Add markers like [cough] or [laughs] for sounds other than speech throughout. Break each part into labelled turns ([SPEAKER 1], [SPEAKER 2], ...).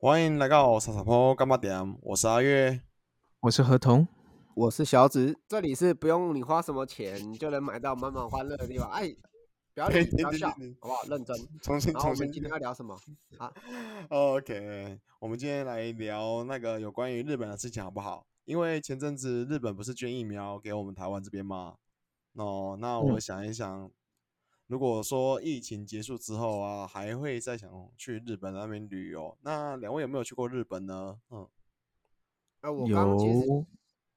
[SPEAKER 1] 欢迎来到傻傻坡干巴点？我是阿月，
[SPEAKER 2] 我是何童，
[SPEAKER 3] 我是小紫，这里是不用你花什么钱就能买到满满欢乐的地方。哎，不要脸，不要笑，[laughs] 好不好？认真。
[SPEAKER 1] 重新，重新
[SPEAKER 3] 们今天要聊什么？啊
[SPEAKER 1] ，OK，我们今天来聊那个有关于日本的事情，好不好？因为前阵子日本不是捐疫苗给我们台湾这边吗？哦，那我
[SPEAKER 2] 嗯
[SPEAKER 1] 想一想，如果说疫情结束之后啊，还会再想去日本那边旅游，那两位有没有去过日本呢？嗯，
[SPEAKER 3] 啊，我刚刚其实
[SPEAKER 2] 有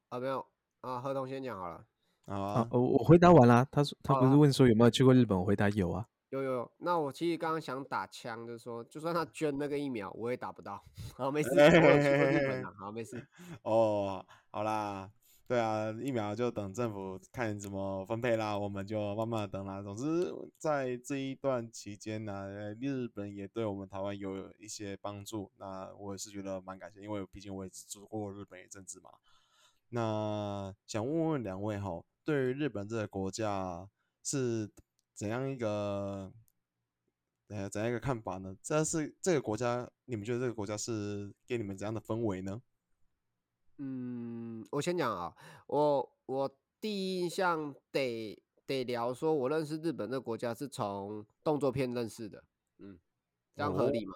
[SPEAKER 3] 啊没有啊，何同先讲好了。
[SPEAKER 2] 啊
[SPEAKER 1] 啊，，
[SPEAKER 2] 我我回答完了。他说他不是问说有没有去过日本，我回答有啊。
[SPEAKER 3] 有有有，那我其实刚刚想打枪，就是说，就算他捐那个疫苗，我也打不到。[laughs] 好，没事，我有去过日本啊，好，没事。[laughs]
[SPEAKER 1] 哦，好啦，对啊，疫苗就等政府看怎么分配啦，我们就慢慢等啦。总之，在这一段期间呢、日本也对我们台湾有一些帮助，那我也是觉得蛮感谢，因为毕竟我也只住过日本一阵子嘛。那想问问两位哈，对于日本这个国家是怎样一个呃怎样一个看法呢？这是这个国家，你们觉得这个国家是给你们怎样的氛围呢？
[SPEAKER 3] 嗯，我先讲啊，我我第一印象得得聊说，我认识日本这个国家是从动作片认识的，嗯，这样合
[SPEAKER 1] 哦
[SPEAKER 3] 理吗？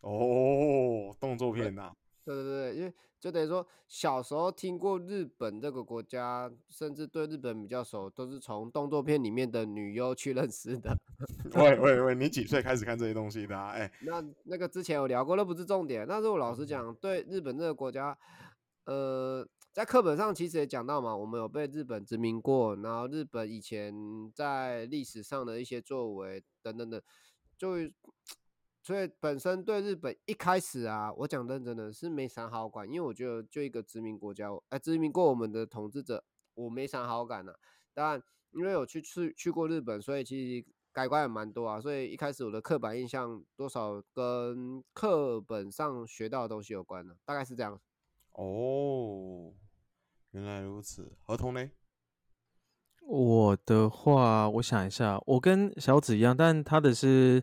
[SPEAKER 1] 哦，动作片呐、
[SPEAKER 3] 对对对，因为就等于说小时候听过日本这个国家，甚至对日本比较熟，都是从动作片里面的女优去认识的。
[SPEAKER 1] 喂喂喂，你几岁开始看这些东西的、啊？哎、
[SPEAKER 3] 那那个之前有聊过，那不是重点。但是我老实讲，对日本这个国家，呃，在课本上其实也讲到嘛，我们有被日本殖民过，然后日本以前在历史上的一些作为等等的，就 [tsk] 所以本身对日本一开始啊，我讲认真的是没啥好感，因为我觉得就一个殖民国家，哎、殖民过我们的统治者，我没啥好感呢、当然，因为有去去去过日本，所以其实改观也蛮多啊。所以一开始我的刻板印象多少跟课本上学到的东西有关的，大概是这样。
[SPEAKER 1] 哦，原来如此。合同呢？
[SPEAKER 2] 我的话，我想一下，我跟小紫一样，但他的是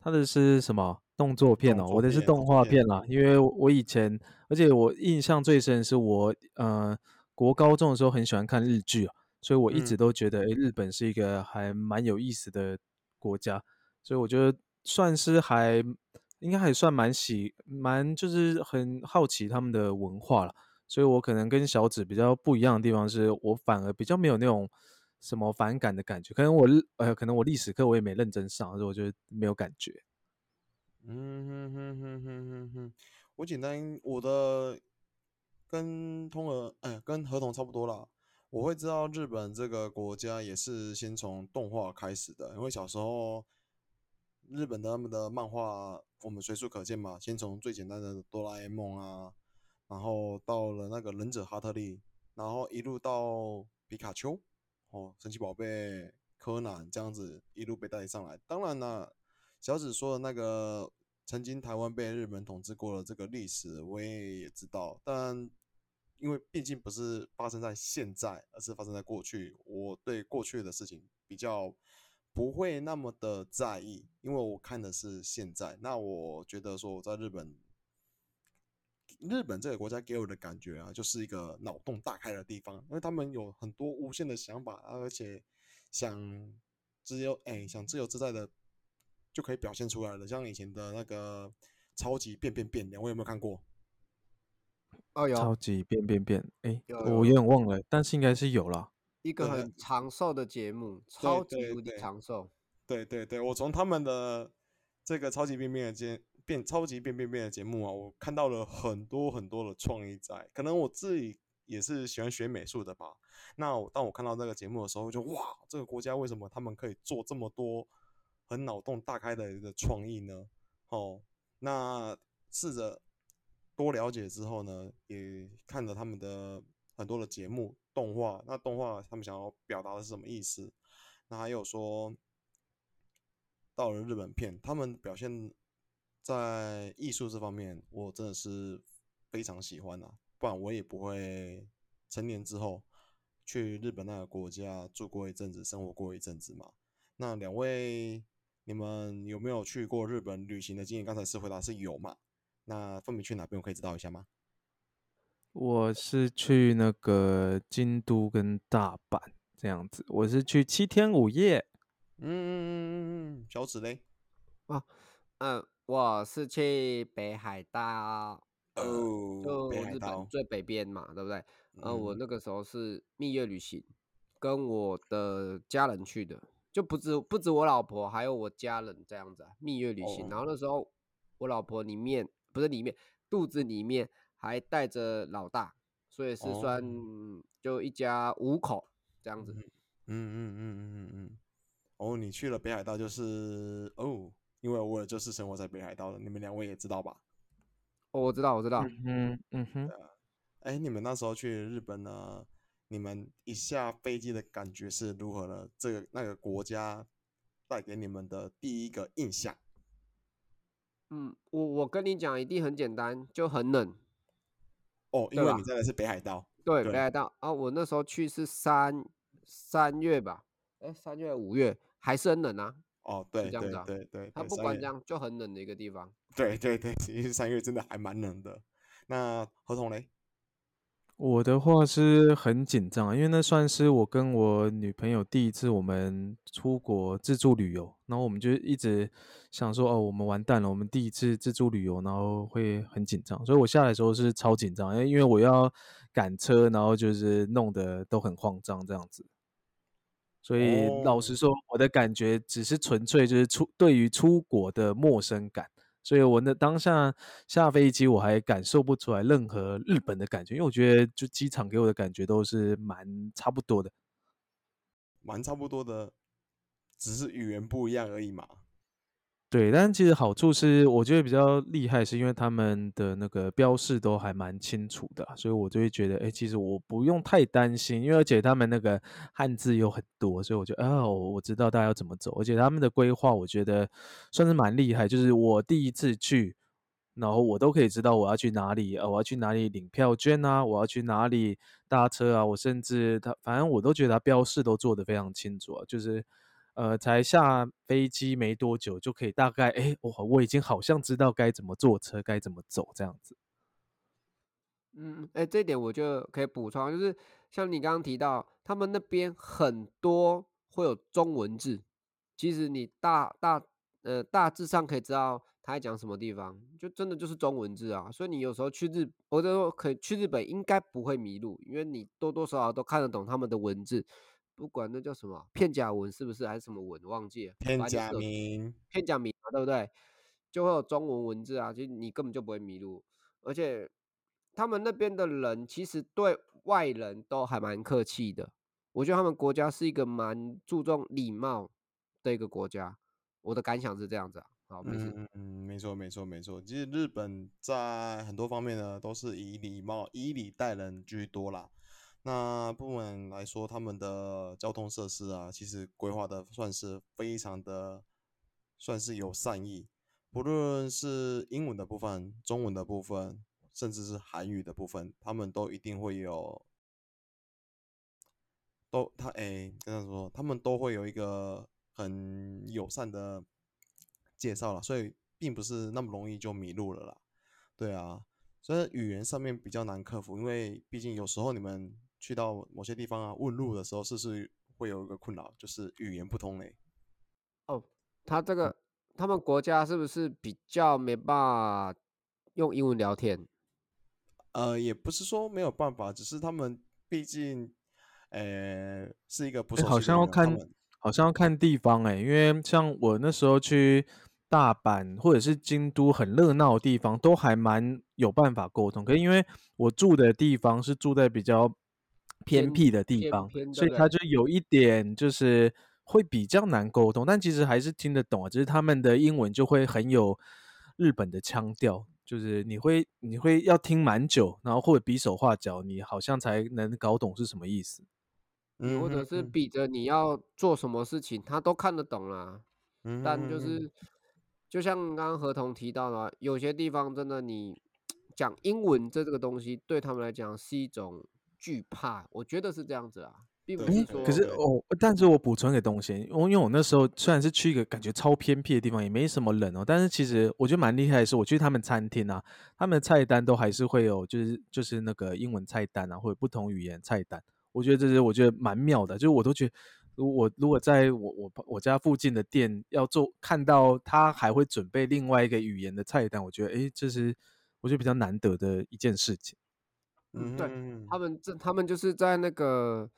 [SPEAKER 2] 他的是什么动作片哦，我的是动画片啦。因为我以前，而且我印象最深的是我呃国高中的时候很喜欢看日剧啊，所以我一直
[SPEAKER 1] 嗯
[SPEAKER 2] 都觉得，诶，日本是一个还蛮有意思的国家，所以我觉得算是还应该还算蛮喜蛮就是很好奇他们的文化了。所以我可能跟小紫比较不一样的地方是，我反而比较没有那种什么反感的感觉。可能我呃，可能我历史课我也没认真上，所以我觉得没有感觉。
[SPEAKER 1] 嗯哼哼哼哼哼哼，我简单我的跟通俄哎跟合同差不多啦。我会知道日本这个国家也是先从动画开始的，因为小时候日本的他们的漫画我们随处可见嘛，先从最简单的哆啦 A 梦啊，然后到了那个忍者哈特利，然后一路到皮卡丘，哦，神奇宝贝、柯南这样子一路被带上来。当然啦，小紫说的那个曾经台湾被日本统治过的这个历史，我也也知道，但因为毕竟不是发生在现在，而是发生在过去，我对过去的事情比较不会那么的在意，因为我看的是现在。那我觉得说我在日本。日本这个国家给我的感觉啊，就是一个脑洞大开的地方，因为他们有很多无限的想法，而且想自由，哎、想自由自在的就可以表现出来了。像以前的那个超级变变变，两位有没有看过？
[SPEAKER 3] 哦，有
[SPEAKER 2] 超级变变变，哎，
[SPEAKER 3] 有
[SPEAKER 2] 我有点忘了，但是应该是有啦。
[SPEAKER 3] 一个很长寿的节目，超级无敌长寿。
[SPEAKER 1] 对对对，我从他们的这个超级变变的节变超级变变变的节目啊，我看到了很多很多的创意在。可能我自己也是喜欢学美术的吧。那我当我看到这个节目的时候就，哇，这个国家为什么他们可以做这么多很脑洞大开的一个创意呢？哦，那试着多了解之后呢，也看了他们的很多的节目动画。那动画他们想要表达的是什么意思？那还有说，到了日本片，他们表现在艺术这方面，我真的是非常喜欢啊，不然我也不会成年之后去日本那个国家住过一阵子，生活过一阵子嘛。那两位，你们有没有去过日本旅行的经验？刚才是回答是有嘛？那分别去哪边？我可以知道一下吗？
[SPEAKER 2] 我是去那个京都跟大阪这样子，我是去七天五夜。
[SPEAKER 1] 嗯嗯嗯嗯嗯，小指嘞？
[SPEAKER 3] 啊，嗯，我是去北海道，呃，
[SPEAKER 1] 哦，
[SPEAKER 3] 就日
[SPEAKER 1] 北海道
[SPEAKER 3] 本最北边嘛，对不对？呃，我
[SPEAKER 1] 嗯
[SPEAKER 3] 那个时候是蜜月旅行，跟我的家人去的，就不止不止我老婆，还有我家人这样子啊，蜜月旅行。然后
[SPEAKER 1] 哦
[SPEAKER 3] 那时候我老婆里面不是里面肚子里面还带着老大，所以是
[SPEAKER 1] 哦
[SPEAKER 3] 算就一家五口这样子。
[SPEAKER 1] 嗯嗯嗯嗯嗯嗯。哦，你去了北海道就是哦，因为我也就是生活在北海道的，你们两位也知道吧？
[SPEAKER 3] 哦，我知道，我知道。
[SPEAKER 2] 嗯嗯哼，
[SPEAKER 1] 哎，你们那时候去日本呢，你们一下飞机的感觉是如何呢？这个那个国家带给你们的第一个印象？
[SPEAKER 3] 嗯，我我跟你讲，一定很简单，就很冷。
[SPEAKER 1] 哦，因为你在的是北海道。
[SPEAKER 3] 对，
[SPEAKER 1] 对
[SPEAKER 3] 北海道啊，我那时候去是三三月吧，哎，三月五月还是很冷啊，
[SPEAKER 1] 哦，对对
[SPEAKER 3] 这样子啊
[SPEAKER 1] 对对，
[SPEAKER 3] 它不管这样就很冷的一个地方。[laughs]
[SPEAKER 1] 对对对，其实三月真的还蛮冷的。那合同嘞？
[SPEAKER 2] 我的话是很紧张啊，因为那算是我跟我女朋友第一次我们出国自助旅游，然后我们就一直想说，哦，我们完蛋了，我们第一次自助旅游，然后会很紧张，所以我下来的时候是超紧张，因为我要赶车，然后就是弄得都很慌张这样子。所以老实
[SPEAKER 1] 哦
[SPEAKER 2] 说，我的感觉只是纯粹就是出对于出国的陌生感，所以我那当下下飞机我还感受不出来任何日本的感觉，因为我觉得就机场给我的感觉都是蛮差不多的。
[SPEAKER 1] 蛮差不多的，只是语言不一样而已嘛。
[SPEAKER 2] 对，但其实好处是，我觉得比较厉害，是因为他们的那个标示都还蛮清楚的，所以我就会觉得，哎，其实我不用太担心，因为而且他们那个汉字有很多，所以我觉得，啊，我知道大家要怎么走，而且他们的规划，我觉得算是蛮厉害，就是我第一次去，然后我都可以知道我要去哪里，呃，我要去哪里领票券啊，我要去哪里搭车啊，我甚至他反正我都觉得他标示都做得非常清楚啊，就是。呃，才下飞机没多久，就可以大概，哎，我我已经好像知道该怎么坐车，该怎么走这样子。
[SPEAKER 3] 嗯，哎，这一点我就可以补充，就是像你刚刚提到，他们那边很多会有中文字，其实你大大呃大致上可以知道他在讲什么地方，就真的就是中文字啊。所以你有时候去日，我就说可以去日本应该不会迷路，因为你多多少少都看得懂他们的文字，不管那叫什么片假文是不是还是什么文，忘记了，
[SPEAKER 1] 片假名，
[SPEAKER 3] 片假名嘛，对不对？就会有中文文字啊，其实你根本就不会迷路，而且他们那边的人其实对外人都还蛮客气的。我觉得他们国家是一个蛮注重礼貌的一个国家，我的感想是这样子啊。好，没事。
[SPEAKER 1] 嗯，没错没错没错。其实日本在很多方面呢，都是以礼貌、以礼待人居多啦。那部门来说，他们的交通设施啊，其实规划的算是非常的，算是有善意。不论是英文的部分、中文的部分，甚至是韩语的部分，他们都一定会有，都他哎，跟他说，他们都会有一个很友善的介绍了，所以并不是那么容易就迷路了啦。对啊，所以语言上面比较难克服，因为毕竟有时候你们去到某些地方啊，问路的时候，是不是会有一个困扰，就是语言不通嘞？
[SPEAKER 3] 哦，他这个他们国家是不是比较没办法用英文聊天？
[SPEAKER 1] 呃，也不是说没有办法，只是他们毕竟，呃，是一个不
[SPEAKER 2] 是，好像要看，好像要看地方哎，因为像我那时候去大阪或者是京都很热闹的地方，都还蛮有办法沟通。可是因为我住的地方是住在比较偏
[SPEAKER 3] 偏
[SPEAKER 2] 僻的地方，
[SPEAKER 3] 偏，
[SPEAKER 2] 所以
[SPEAKER 3] 对不对？
[SPEAKER 2] 它就有一点就是会比较难沟通，但其实还是听得懂啊，只是他们的英文就会很有日本的腔调，就是你会你会要听蛮久，然后或者比手画脚，你好像才能搞懂是什么意思。
[SPEAKER 1] 嗯
[SPEAKER 3] 或者是比着你要做什么事情，他都看得懂啦。
[SPEAKER 1] 嗯
[SPEAKER 3] 但就是就像刚刚合同提到的啊，有些地方真的你讲英文这这个东西对他们来讲是一种惧怕，我觉得是这样子啊。并不是说
[SPEAKER 2] 可是哦，但是我补充一个东西，我因为我那时候虽然是去一个感觉超偏僻的地方，也没什么人哦，但是其实我觉得蛮厉害的是，我去他们餐厅啊，他们的菜单都还是会有，就是就是那个英文菜单啊，或者不同语言菜单，我觉得这是我觉得蛮妙的，就是我都觉得。如我如果在我我我家附近的店要做，看到他还会准备另外一个语言的菜单，我觉得诶，这是我觉得比较难得的一件事情。
[SPEAKER 3] 嗯，对
[SPEAKER 1] 嗯
[SPEAKER 3] 他们这他们就是在那个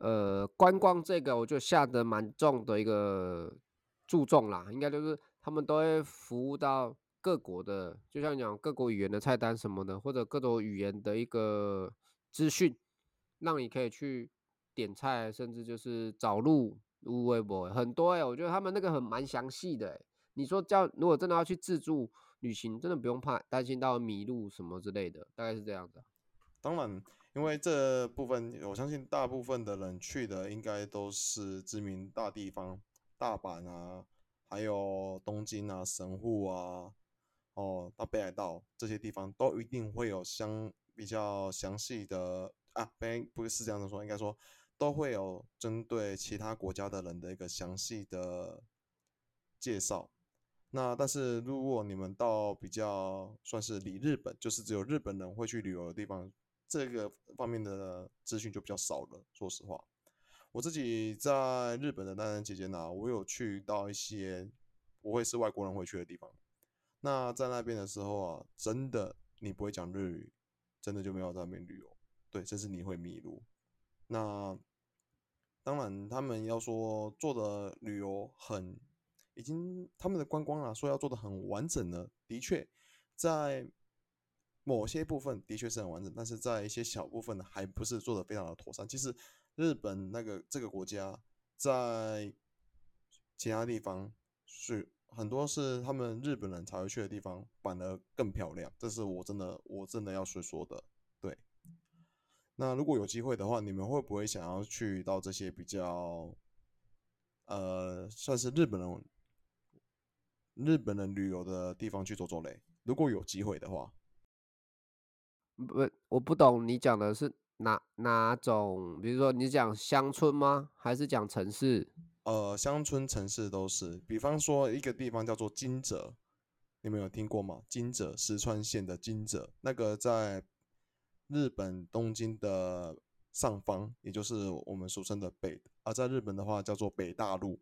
[SPEAKER 3] 呃观光这个，我就下的蛮重的一个注重啦，应该就是他们都会服务到各国的，就像讲各国语言的菜单什么的，或者各种语言的一个资讯，让你可以去点菜，甚至就是找路、无微博很多哎、我觉得他们那个很蛮详细的哎、你说叫如果真的要去自助旅行，真的不用怕担心到迷路什么之类的，大概是这样的。
[SPEAKER 1] 当然，因为这部分我相信大部分的人去的应该都是知名大地方，大阪啊，还有东京啊、神户啊，哦，到北海道这些地方都一定会有相比较详细的啊，不不是这样子说，应该说都会有针对其他国家的人的一个详细的介绍。那但是如果你们到比较算是离日本，就是只有日本人会去旅游的地方，这个方面的资讯就比较少了。说实话，我自己在日本的那段期间呢、我有去到一些不会是外国人会去的地方。那在那边的时候啊，真的你不会讲日语，真的就没有在那边旅游，对，甚至你会迷路。那当然，他们要说做的旅游很，已经他们的观光啊，说要做的很完整了，的确，在某些部分的确是很完整，但是在一些小部分呢，还不是做的非常的妥善。其实日本那个这个国家在其他地方是很多是他们日本人才会去的地方，反而更漂亮。这是我真的我真的要说说的，对。那如果有机会的话，你们会不会想要去到这些比较，呃，算是日本人日本人旅游的地方去走走嘞？如果有机会的话，
[SPEAKER 3] 不，我不懂你讲的是哪哪种，比如说你讲乡村吗？还是讲城市？
[SPEAKER 1] 呃，乡村、城市都是。比方说一个地方叫做金泽，你们有听过吗？金泽，石川县的金泽，那个在日本东京的上方，也就是我们俗称的北，而在日本的话叫做北大陆。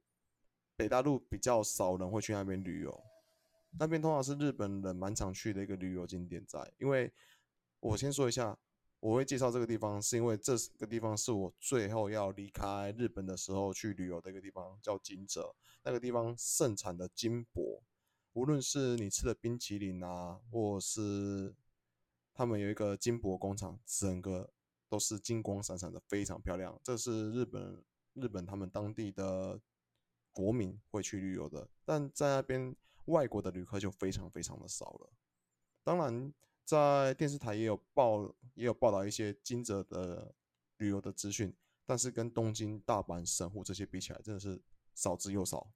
[SPEAKER 1] 北大陆比较少人会去那边旅游，那边通常是日本人蛮常去的一个旅游景点在。因为我先说一下，我会介绍这个地方，是因为这个地方是我最后要离开日本的时候去旅游的一个地方，叫金泽。那个地方盛产的金箔，无论是你吃的冰淇淋啊，或是他们有一个金箔工厂，整个都是金光闪闪的，非常漂亮。这是日本日本他们当地的国民会去旅游的，但在那边外国的旅客就非常非常的少了。当然，在电视台也有报也有报道一些金泽的旅游的资讯，但是跟东京、大阪、神户这些比起来，真的是少之又少。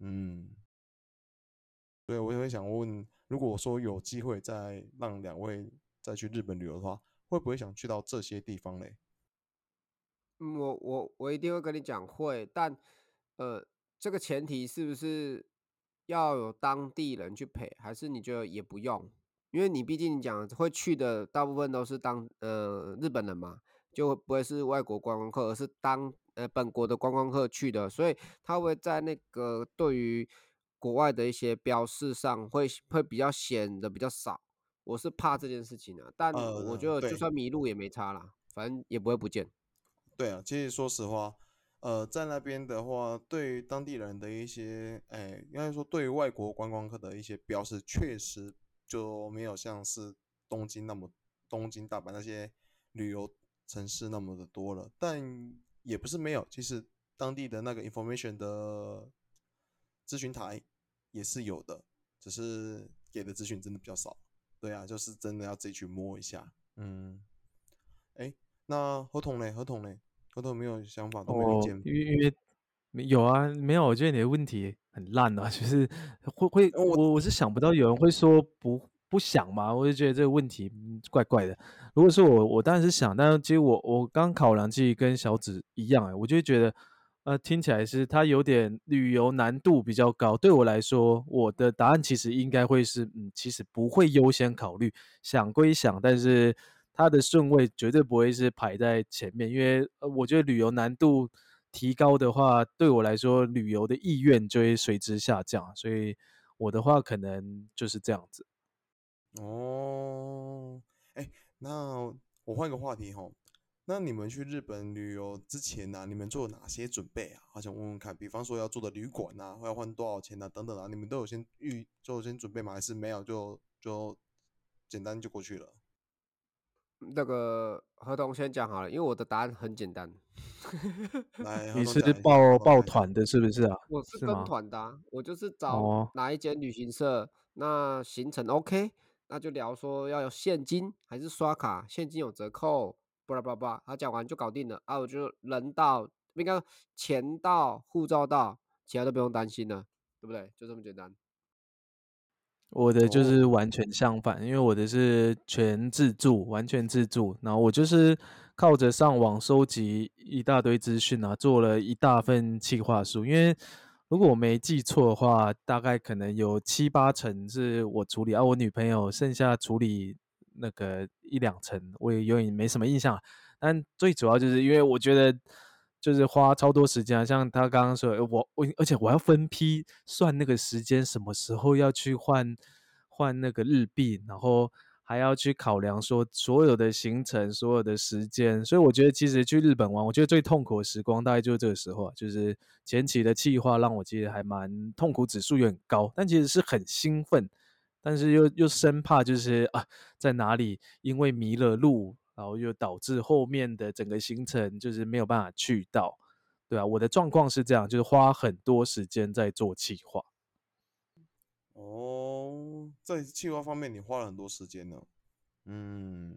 [SPEAKER 1] 嗯，对，我也会想问，如果说有机会再让两位再去日本旅游的话，会不会想去到这些地方嘞？
[SPEAKER 3] 嗯，我我我一定会跟你讲会，但呃，这个前提是不是要有当地人去陪，还是你觉得也不用？因为你毕竟你讲会去的大部分都是当呃日本人嘛，就不会是外国观光客，而是当呃本国的观光客去的，所以他会在那个对于国外的一些标示上会会比较显得比较少。我是怕这件事情啊，但我觉。得就算迷路也没差啦，反正也不会不见。
[SPEAKER 1] 对啊，其实说实话，呃，在那边的话，对于当地人的一些，哎，应该说对于外国观光客的一些标识，确实就没有像是东京那么东京、大阪那些旅游城市那么的多了。但也不是没有，其实当地的那个 information 的咨询台也是有的，只是给的资讯真的比较少。对啊，就是真的要自己去摸一下。嗯，哎。那合同嘞？合同嘞？合同没有想法，都没有见。
[SPEAKER 2] 因为因为没有啊，没有，我觉得你的问题很烂啊，就是会会，
[SPEAKER 1] 呃我
[SPEAKER 2] 我我是想不到有人会说不不想嘛，我就觉得这个问题怪怪的。如果是我，我当然是想，但是其实我我刚考量，其实跟小紫一样，哎，我就觉得，呃，听起来是它有点旅游难度比较高。对我来说，我的答案其实应该会是，嗯，其实不会优先考虑。想归想，但是它的顺位绝对不会是排在前面，因为我觉得旅游难度提高的话，对我来说旅游的意愿就会随之下降。所以我的话可能就是这样子。
[SPEAKER 1] 哦，哎，那我换个话题哈，那你们去日本旅游之前呢，你们做哪些准备啊？好想问问看，比方说要住的旅馆啊，要换多少钱啊，等等啊，你们都有先预做先准备吗？还是没有就就简单就过去了？
[SPEAKER 3] 那个合同先讲好了，因为我的答案很简单。[laughs]
[SPEAKER 1] 来，
[SPEAKER 2] 你是报报团的，是不是啊？
[SPEAKER 3] 我
[SPEAKER 2] 是
[SPEAKER 3] 跟团的，我就是找哪一间旅行社，那行程 OK。那就聊说要有现金还是刷卡，现金有折扣，巴拉巴拉，他讲完就搞定了啊！我就人到，应该钱到，护照到，其他都不用担心了，对不对？就这么简单。
[SPEAKER 2] 我的就是完全相反，因为我的是全自助，完全自助，然后我就是靠着上网收集一大堆资讯啊，做了一大份企划书，因为。如果我没记错的话，大概可能有七八成是我处理，而我女朋友剩下处理那个一两成，我也有点没什么印象。但最主要就是因为我觉得就是花超多时间啊，像他刚刚说，我我而且我要分批算那个时间，什么时候要去换换那个日币，然后。还要去考量说所有的行程、所有的时间，所以我觉得其实去日本玩，我觉得最痛苦的时光大概就是这个时候，就是前期的计划让我其实还蛮痛苦指数有点高，但其实是很兴奋，但是又又生怕就是啊在哪里因为迷了路，然后又导致后面的整个行程就是没有办法去到，对啊，我的状况是这样，就是花很多时间在做计划。
[SPEAKER 1] 哦，在计划方面你花了很多时间呢。嗯，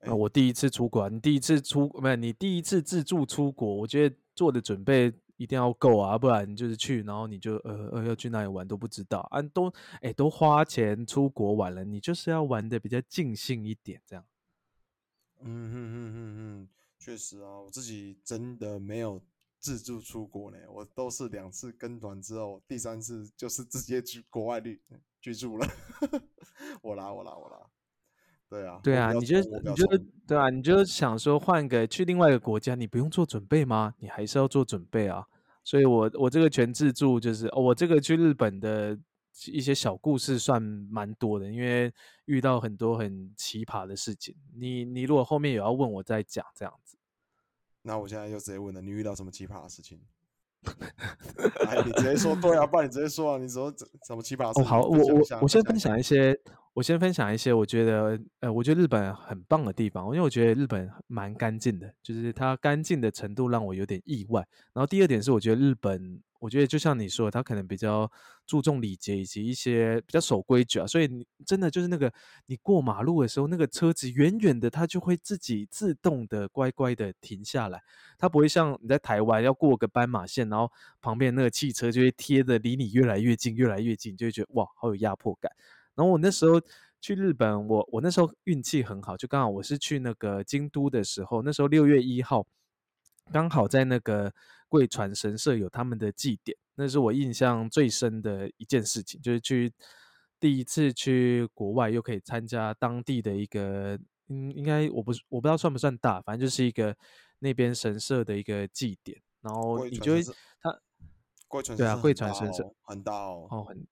[SPEAKER 2] 那我第一次出国，你第一次出没有？你第一次自助出国，我觉得做的准备一定要够啊，不然就是去，然后你就呃呃要去哪里玩都不知道啊，都哎都花钱出国玩了，你就是要玩的比较尽兴一点，这样。
[SPEAKER 1] 嗯哼哼哼哼，确实啊，我自己真的没有。自助出国呢，我都是两次跟团之后，第三次就是直接去国外旅 [laughs] 居住了。[laughs] 我啦，我啦，我啦。对啊，
[SPEAKER 2] 对啊，你就你就对啊，你就想说换个去另外一个国家，你不用做准备吗？你还是要做准备啊。所以我我这个全自助就是我这个去日本的一些小故事算蛮多的，因为遇到很多很奇葩的事情。你你如果后面有要问我再讲这样子。
[SPEAKER 1] 那我现在就直接问了，你遇到什么奇葩的事情？[laughs] 哎，你直接说对啊，不然你直接说啊，你说什么奇葩事？哦，
[SPEAKER 2] 好，我我我先分享一些，我先分享一些，我觉得呃，我觉得日本很棒的地方，因为我觉得日本蛮干净的，就是它干净的程度让我有点意外。然后第二点是，我觉得日本。我觉得就像你说，他可能比较注重礼节以及一些比较守规矩啊，所以你真的就是那个你过马路的时候，那个车子远远的，它就会自己自动的乖乖的停下来，它不会像你在台湾要过个斑马线，然后旁边那个汽车就会贴的离你越来越近，越来越近，就会觉得哇，好有压迫感。然后我那时候去日本，我我那时候运气很好，就刚好我是去那个京都的时候，那时候六月一号，刚好在那个。贵船神社有他们的祭典，那是我印象最深的一件事情，就是去第一次去国外，又可以参加当地的一个，嗯，应该我不我不知道算不算大，反正就是一个那边神社的一个祭典，然后你就会他
[SPEAKER 1] 贵船
[SPEAKER 2] 对啊，贵船神社
[SPEAKER 1] 很大哦，
[SPEAKER 2] 哦很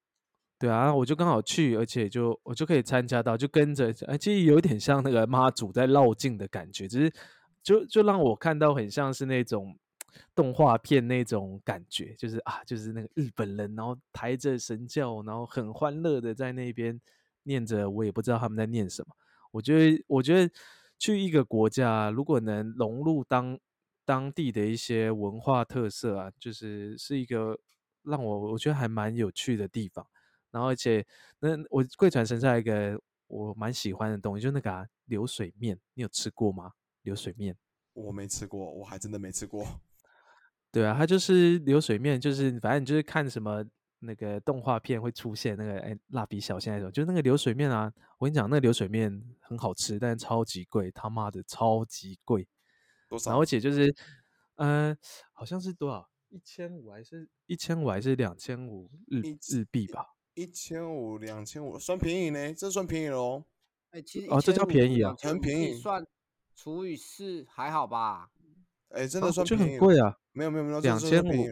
[SPEAKER 2] 对啊，我就刚好去，而且就我就可以参加到，就跟着，哎，其实有点像那个妈祖在绕境的感觉，只是就就让我看到很像是那种。动画片那种感觉，就是啊，就是那个日本人，然后抬着神教，然后很欢乐的在那边念着，我也不知道他们在念什么。我觉得，我觉得去一个国家，如果能融入当当地的一些文化特色啊，就是是一个让我我觉得还蛮有趣的地方。然后，而且那我贵船神社一个我蛮喜欢的东西，就那个流水面，你有吃过吗？流水面
[SPEAKER 1] 我没吃过，我还真的没吃过。
[SPEAKER 2] 对啊，它就是流水面，就是反正你就是看什么那个动画片会出现那个哎蜡笔小新那种，就那个流水面啊，我跟你讲，那个流水面很好吃，但是超级贵，他妈的超级贵。
[SPEAKER 1] 多
[SPEAKER 2] 然后而？且就是，呃，好像是多少？一千五还是一千五还是两千五日
[SPEAKER 1] 一
[SPEAKER 2] 日币吧？
[SPEAKER 1] 一千五、两千五，算便宜呢，这算便宜喽哦。
[SPEAKER 3] 哎、其实
[SPEAKER 2] 哦这叫便宜啊
[SPEAKER 1] 很便宜
[SPEAKER 3] 算除以四还好吧？
[SPEAKER 1] 哎，真
[SPEAKER 2] 啊
[SPEAKER 1] 的算
[SPEAKER 2] 就。很贵啊，
[SPEAKER 1] 没有没有没有，这
[SPEAKER 2] 两千五。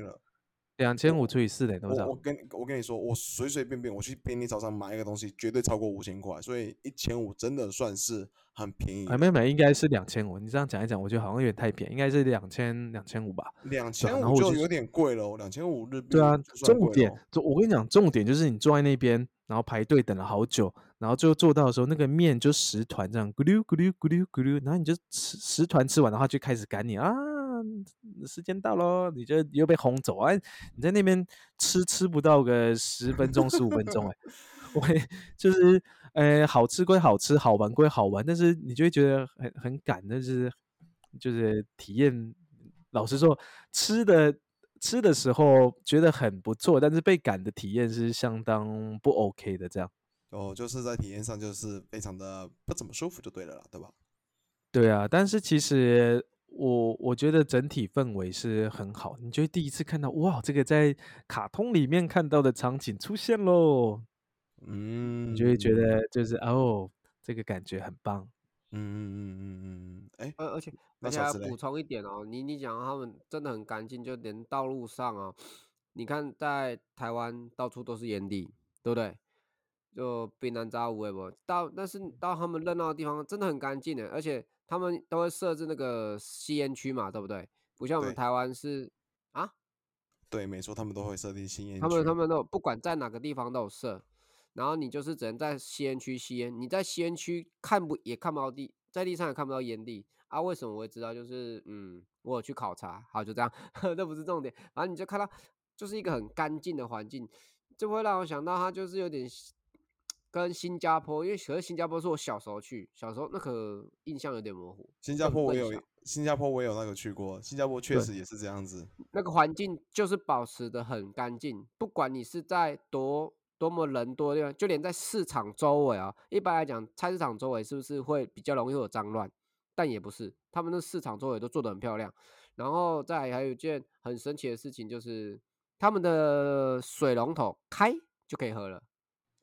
[SPEAKER 2] 两千五除以四等于多少
[SPEAKER 1] 我我？跟我跟你说，我随随便便我去便利超商买一个东西，绝对超过五千块，所以一千五真的算是很便宜
[SPEAKER 2] 还
[SPEAKER 1] 的。
[SPEAKER 2] 没买应该是两千五。你这样讲一讲，我觉得好像有点太便宜，应该是两千两千五吧。
[SPEAKER 1] 两千五就有点贵了哦，两千五日币
[SPEAKER 2] 对啊重点我跟你讲，重点就是你坐在那边，然后排队等了好久，然后最后做到的时候，那个面就十团这样咕噜咕噜咕噜咕噜，然后你就吃十团吃完，的话就开始赶你啊，时间到喽，你就又被轰走啊！你在那边吃吃不到个十分钟十五分钟哎、[laughs] 我也就是呃好吃归好吃，好玩归好玩，但是你就会觉得很很赶，但是就是体验。老实说，吃的吃的时候觉得很不错，但是被赶的体验是相当不 OK 的。这样，
[SPEAKER 1] 哦，就是在体验上就是非常的不怎么舒服，就对了啦，对吧？
[SPEAKER 2] 对啊，但是其实我我觉得整体氛围是很好，你就会第一次看到哇，这个在卡通里面看到的场景出现喽，
[SPEAKER 1] 嗯，
[SPEAKER 2] 你就会觉得就是哦，这个感觉很棒。
[SPEAKER 1] 嗯，嗯嗯嗯嗯嗯，哎，
[SPEAKER 3] 而而且而且要补充一点哦，你你讲他们真的很干净，就连道路上啊，你看在台湾到处都是烟蒂，对不对？就槟榔渣无微不到，但是到他们热闹的地方真的很干净的，而且他们都会设置那个吸烟区嘛，对不对？不像我们台湾是啊，
[SPEAKER 1] 对，没错，他们都会设定吸烟
[SPEAKER 3] 他们他们都不管在哪个地方都有设，然后你就是只能在吸烟区吸烟，你在吸烟区看不也看不到地，在地上也看不到烟蒂啊？为什么我会知道？就是嗯，我有去考察，好就这样，[laughs] 这不是重点，然后你就看到就是一个很干净的环境，就会让我想到它就是有点跟新加坡，因为可是新加坡是我小时候去，小时候那个印象有点模糊。
[SPEAKER 1] 新加坡我有新加坡我有那个去过，新加坡确实也是这样子。
[SPEAKER 3] 那个环境就是保持的很干净，不管你是在多多么人多的地方，就连在市场周围啊，一般来讲，菜市场周围是不是会比较容易有脏乱？但也不是，他们的市场周围都做得很漂亮。然后再还有一件很神奇的事情，就是他们的水龙头开就可以喝了，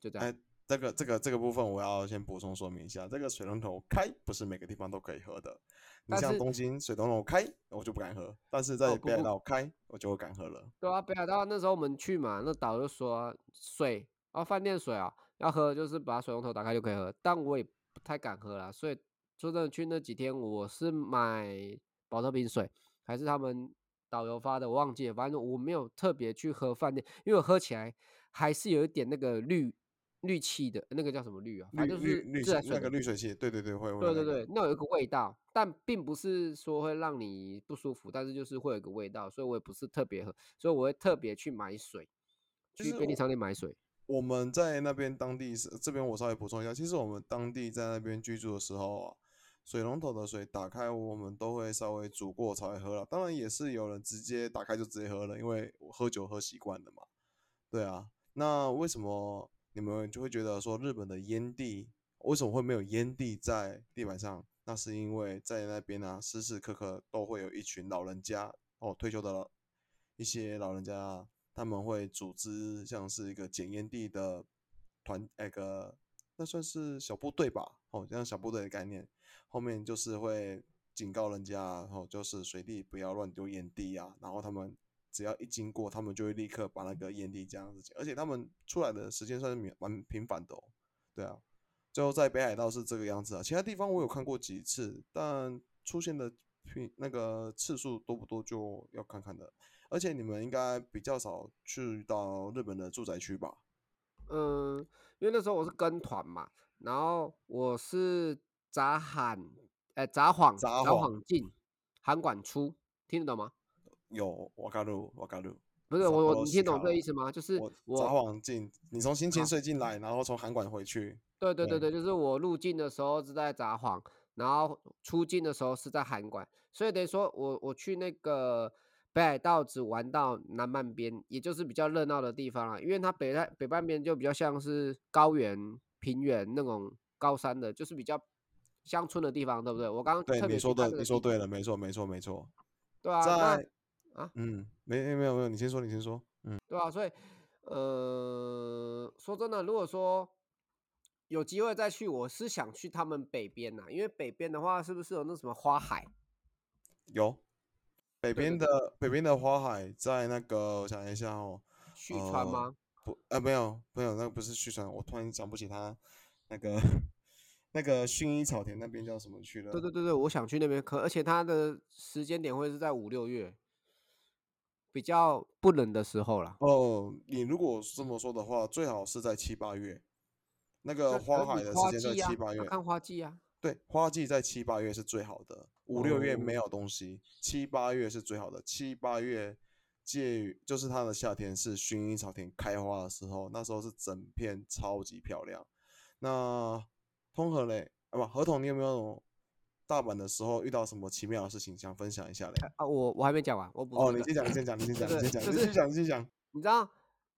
[SPEAKER 3] 就这样。
[SPEAKER 1] 哎，这个这个这个部分我要先补充说明一下，这个水龙头开不是每个地方都可以喝的。你像东京水龙头开，我就不敢喝，但是在北海道开，我就会敢喝了。
[SPEAKER 3] 对啊，北海道那时候我们去嘛，那导游就说啊水啊，饭店水啊，要喝就是把水龙头打开就可以喝，但我也不太敢喝啦，所以说真的去那几天，我是买保特瓶水，还是他们导游发的，我忘记了，反正我没有特别去喝饭店，因为我喝起来还是有一点那个氯氯气的，那个叫什么氯啊？反正就是
[SPEAKER 1] 滤滤水那个滤水器，对对对，会会
[SPEAKER 3] 对对对，那有一个味道，但并不是说会让你不舒服，但是就是会有一个味道，所以我也不是特别喝，所以我会特别去买水，去便利商店买水。
[SPEAKER 1] 我们在那边当地是这边，我稍微补充一下，其实我们当地在那边居住的时候啊，水龙头的水打开，我们都会稍微煮过才会喝了。当然也是有人直接打开就直接喝了，因为我喝酒喝习惯了嘛。对啊，那为什么你们就会觉得说日本的烟蒂为什么会没有烟蒂在地板上？那是因为在那边呢、时时刻刻都会有一群老人家哦，退休的老一些老人家，他们会组织像是一个捡烟蒂的团，那个那算是小部队吧，哦，这样小部队的概念，后面就是会警告人家啊，然后就是随地不要乱丢烟蒂啊，然后他们只要一经过，他们就会立刻把那个烟蒂这样子捡，而且他们出来的时间算是蛮蛮频繁的哦，对啊，最后在北海道是这个样子啊，其他地方我有看过几次，但出现的频那个次数多不多就要看看的。而且你们应该比较少去到日本的住宅区吧？
[SPEAKER 3] 嗯，因为那时候我是跟团嘛，然后我是札幌，哎、札幌，札
[SPEAKER 1] 札幌
[SPEAKER 3] 幌进，函馆出，听得懂吗？
[SPEAKER 1] 有瓦嘎路，瓦嘎路。
[SPEAKER 3] 不是我我你听懂这个意思吗？就是
[SPEAKER 1] 我
[SPEAKER 3] 我
[SPEAKER 1] 札幌进，你从新千
[SPEAKER 3] 好
[SPEAKER 1] 岁进来，然后从韩馆回去。对
[SPEAKER 3] 对对对对，就是我入境的时候是在札幌，然后出境的时候是在韩馆，所以等于说我我去那个北海道只玩到南半边，也就是比较热闹的地方了，因为它北在北半边就比较像是高原、平原那种高山的，就是比较乡村的地方，对不对？我刚刚
[SPEAKER 1] 对你说的，你说对了，没错，没错，没错。
[SPEAKER 3] 对啊，那
[SPEAKER 1] 在
[SPEAKER 3] 啊，
[SPEAKER 1] 嗯，没没有没有，你先说，你先说。嗯，
[SPEAKER 3] 对啊，所以呃，说真的，如果说有机会再去，我是想去他们北边呐，因为北边的话，是不是有那什么花海？
[SPEAKER 1] 有北边的北边的花海，在那个我想一下哦，
[SPEAKER 3] 旭川
[SPEAKER 1] 呃，
[SPEAKER 3] 吗？
[SPEAKER 1] 不，呃，没有没有，那个不是旭川，我突然想不起他那个那个薰衣草田那边叫什么去了。
[SPEAKER 3] 对对对对，我想去那边，可而且它的时间点会是在五六月，比较不冷的时候啦。
[SPEAKER 1] 哦，你如果这么说的话，最好是在七八月，那个花海的时间在七八月。
[SPEAKER 3] 看花季啊。
[SPEAKER 1] 对，花季在七八月是最好的，五六月没
[SPEAKER 3] 哦，
[SPEAKER 1] 有东西，七八月是最好的。七八月介于就是它的夏天是薰衣草田开花的时候，那时候是整片超级漂亮。那通河嘞，啊不，合同，你有没有大阪的时候遇到什么奇妙的事情想分享一下嘞？
[SPEAKER 3] 啊，我我还没讲完，我补
[SPEAKER 1] 哦，你先讲，你先讲，你先讲，[laughs] 你先讲，你先讲，你先讲。
[SPEAKER 3] 你知道，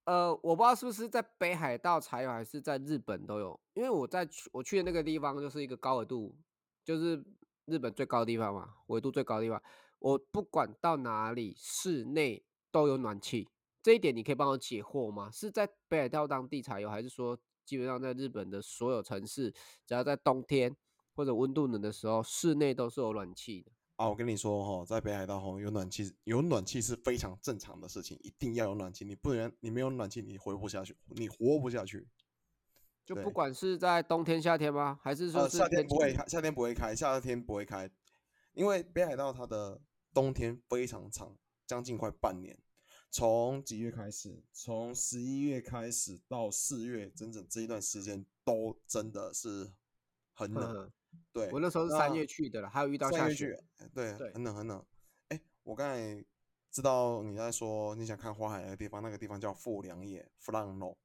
[SPEAKER 3] 呃，我不知道是不是在北海道才有，还是在日本都有，因为我在去我去的那个地方就是一个高纬度，就是日本最高的地方嘛，纬度最高的地方。我不管到哪里，室内都有暖气，这一点你可以帮我解惑吗？是在北海道当地才有，还是说基本上在日本的所有城市，只要在冬天或者温度冷的时候，室内都是有暖气的？
[SPEAKER 1] 啊，我跟你说哈，在北海道哈，有暖气，有暖气是非常正常的事情，一定要有暖气，你不然你没有暖气，你活不下去，你活不下去。
[SPEAKER 3] 就不，管是在冬天、夏天吗？还是说
[SPEAKER 1] 夏天？不会开，夏天不会开，夏天不会开，因为北海道它的冬天非常长，将近快半年。从几月开始？从十一月开始到四月，整整这一段时间都真的是很冷。
[SPEAKER 3] 呵
[SPEAKER 1] 对，
[SPEAKER 3] 我那时候是三月去的了，还有遇到下雪。
[SPEAKER 1] 对，
[SPEAKER 3] 对，
[SPEAKER 1] 很冷很冷。哎，我刚才知道你在说你想看花海的地方，那个地方叫富良野 （Flano），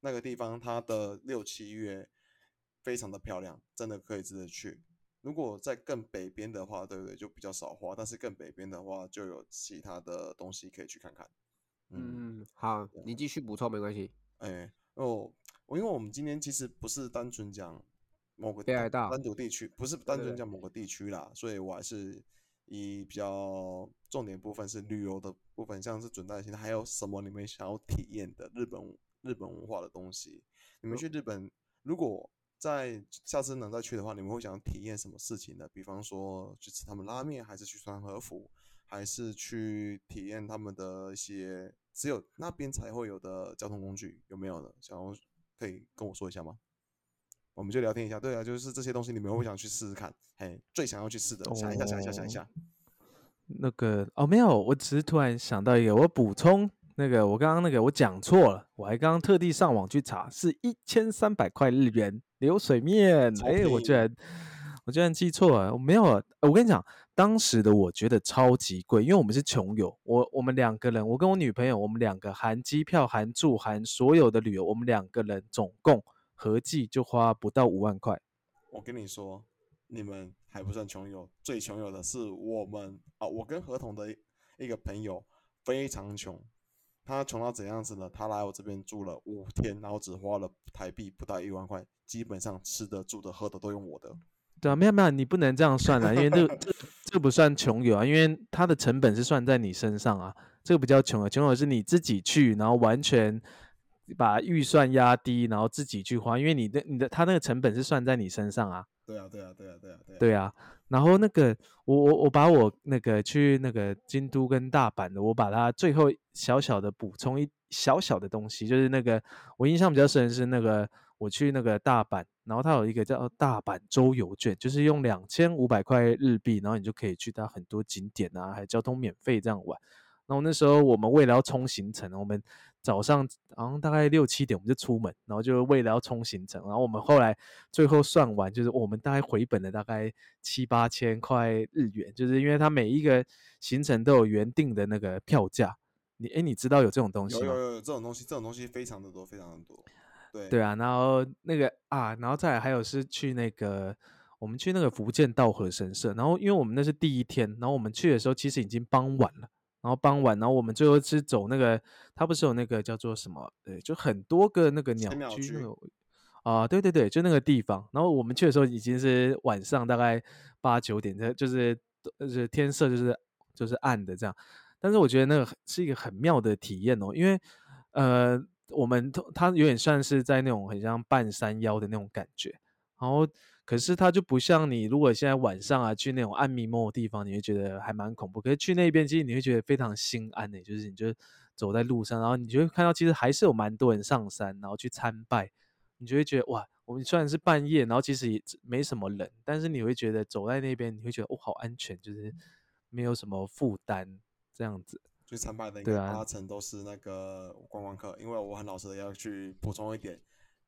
[SPEAKER 1] 那个地方它的六七月非常的漂亮，真的可以值得去。如果在更北边的话，对不对？就比较少花，但是更北边的话，就有其他的东西可以去看看。嗯，
[SPEAKER 3] 嗯，好，你继续补充没关系。
[SPEAKER 1] 哎，哦，我因为我们今天其实不是单纯讲某个单独地区，不是单纯讲某个地区啦，所以我还是以比较重点部分是旅游的部分，像是准带型，还有什么你们想要体验的日本日本文化的东西？你们
[SPEAKER 3] 呃
[SPEAKER 1] 去日本，如果在下次能再去的话，你们会想体验什么事情呢？比方说去吃他们拉面，还是去穿和服，还是去体验他们的一些只有那边才会有的交通工具，有没有呢？想要可以跟我说一下吗？我们就聊天一下。对啊，就是这些东西，你们会想去试试看？嘿，最想要去试的，想一下，想一下，想一
[SPEAKER 2] 哦，
[SPEAKER 1] 下。
[SPEAKER 2] 那个哦，没有，我只是突然想到一个，我补充那个，我刚刚那个我讲错了，我还刚刚特地上网去查，是一千三百块日元流水面，
[SPEAKER 1] 超
[SPEAKER 2] 哎，我居然我居然记错了，我没有，呃我跟你讲，当时的我觉得超级贵，因为我们是穷游，我我们两个人，我跟我女朋友，我们两个含机票、含住、含所有的旅游，我们两个人总共合计就花不到五万块。
[SPEAKER 1] 我跟你说，你们还不算穷游，最穷游的是我们啊！我跟合同的一一个朋友非常穷，他穷到怎样子呢？他来我这边住了五天，然后只花了台币不到一万块，基本上吃的、住的、喝的都用我的。
[SPEAKER 2] 对啊，没有没有，你不能这样算啊，因为这这这不算穷游啊，因为它的成本是算在你身上啊，这个不叫穷游，穷游是你自己去，然后完全把预算压低，然后自己去花，因为你的你的他那个成本是算在你身上啊，
[SPEAKER 1] 对啊，对啊，对啊，对啊，对啊。
[SPEAKER 2] 对啊，然后那个我我我把我那个去那个京都跟大阪的，我把它最后小小的补充一小小的东西，就是那个我印象比较深的是那个我去那个大阪，然后它有一个叫大阪周游券，就是用两千五百块日币，然后你就可以去到很多景点啊，还有交通免费这样玩。然后那时候我们为了要冲行程，我们早上好像大概六七点我们就出门，然后就为了要冲行程，然后我们后来最后算完，就是我们大概回本了大概七八千块日元，就是因为它每一个行程都有原定的那个票价。你哎，你知道有这种东西吗？
[SPEAKER 1] 有有有这种东西，这种东西非常的多，非常的多。对
[SPEAKER 2] 对啊，然后那个啊，然后再来还有是去那个我们去那个福建道和神社，然后因为我们那是第一天，然后我们去的时候其实已经傍晚了，然后傍晚，然后我们最后是走那个，它不是有那个叫做什么？呃，就很多个那个鸟
[SPEAKER 1] 居
[SPEAKER 2] 居那个啊、对对对，就那个地方。然后我们去的时候已经是晚上大概八九点，这就是就是天色就是就是暗的这样。但是我觉得那个是一个很妙的体验哦，因为呃，我们都它有点算是在那种很像半山腰的那种感觉，然后可是它就不像你如果现在晚上啊去那种暗迷蒙的地方，你会觉得还蛮恐怖。可是去那边其实你会觉得非常心安的，就是你就走在路上，然后你就会看到其实还是有蛮多人上山，然后去参拜，你就会觉得哇，我们虽然是半夜，然后其实也没什么人，但是你会觉得走在那边，你会觉得哦好安全，就是没有什么负担这样子。
[SPEAKER 1] 去参拜的应该
[SPEAKER 2] 对啊
[SPEAKER 1] 八成都是那个观光客，因为我很老实的要去补充一点，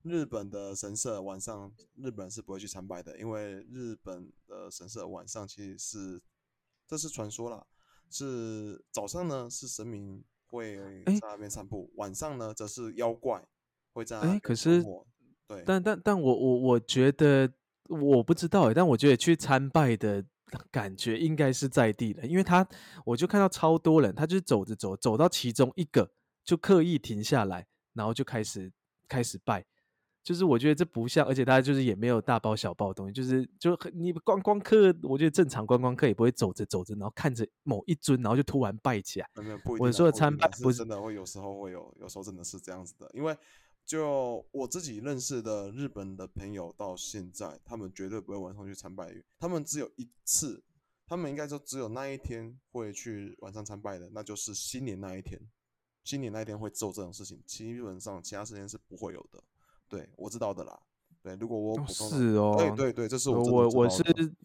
[SPEAKER 1] 日本的神社晚上日本是不会去参拜的，因为日本的神社晚上其实是这是传说啦，是早上呢是神明会在那边散步，晚上呢则是妖怪会在那
[SPEAKER 2] 诶
[SPEAKER 1] 边
[SPEAKER 2] 可是
[SPEAKER 1] 对，
[SPEAKER 2] 但但但我我我觉得我不知道欸，但我觉得去参拜的感觉应该是在地的，因为他我就看到超多人，他就是走着走走到其中一个就刻意停下来，然后就开始开始拜。就是我觉得这不像，而且大家就是也没有大包小包的东西，就是就很你观光客，我觉得正常观光客也不会走着走着，然后看着某一尊，然后就突然拜起来。
[SPEAKER 1] 没有不一定啊，
[SPEAKER 2] 我说的参拜不是
[SPEAKER 1] 是真的会有时候会有，有时候真的是这样子的。因为就我自己认识的日本的朋友，到现在他们绝对不会晚上去参拜，他们只有一次，他们应该说只有那一天会去晚上参拜的，那就是新年那一天。新年那一天会做这种事情，基本上其他时间是不会有的。对我知道的啦。对，如果我
[SPEAKER 2] 是哦，
[SPEAKER 1] 对对对，这是
[SPEAKER 2] 我
[SPEAKER 1] 我
[SPEAKER 2] 我我是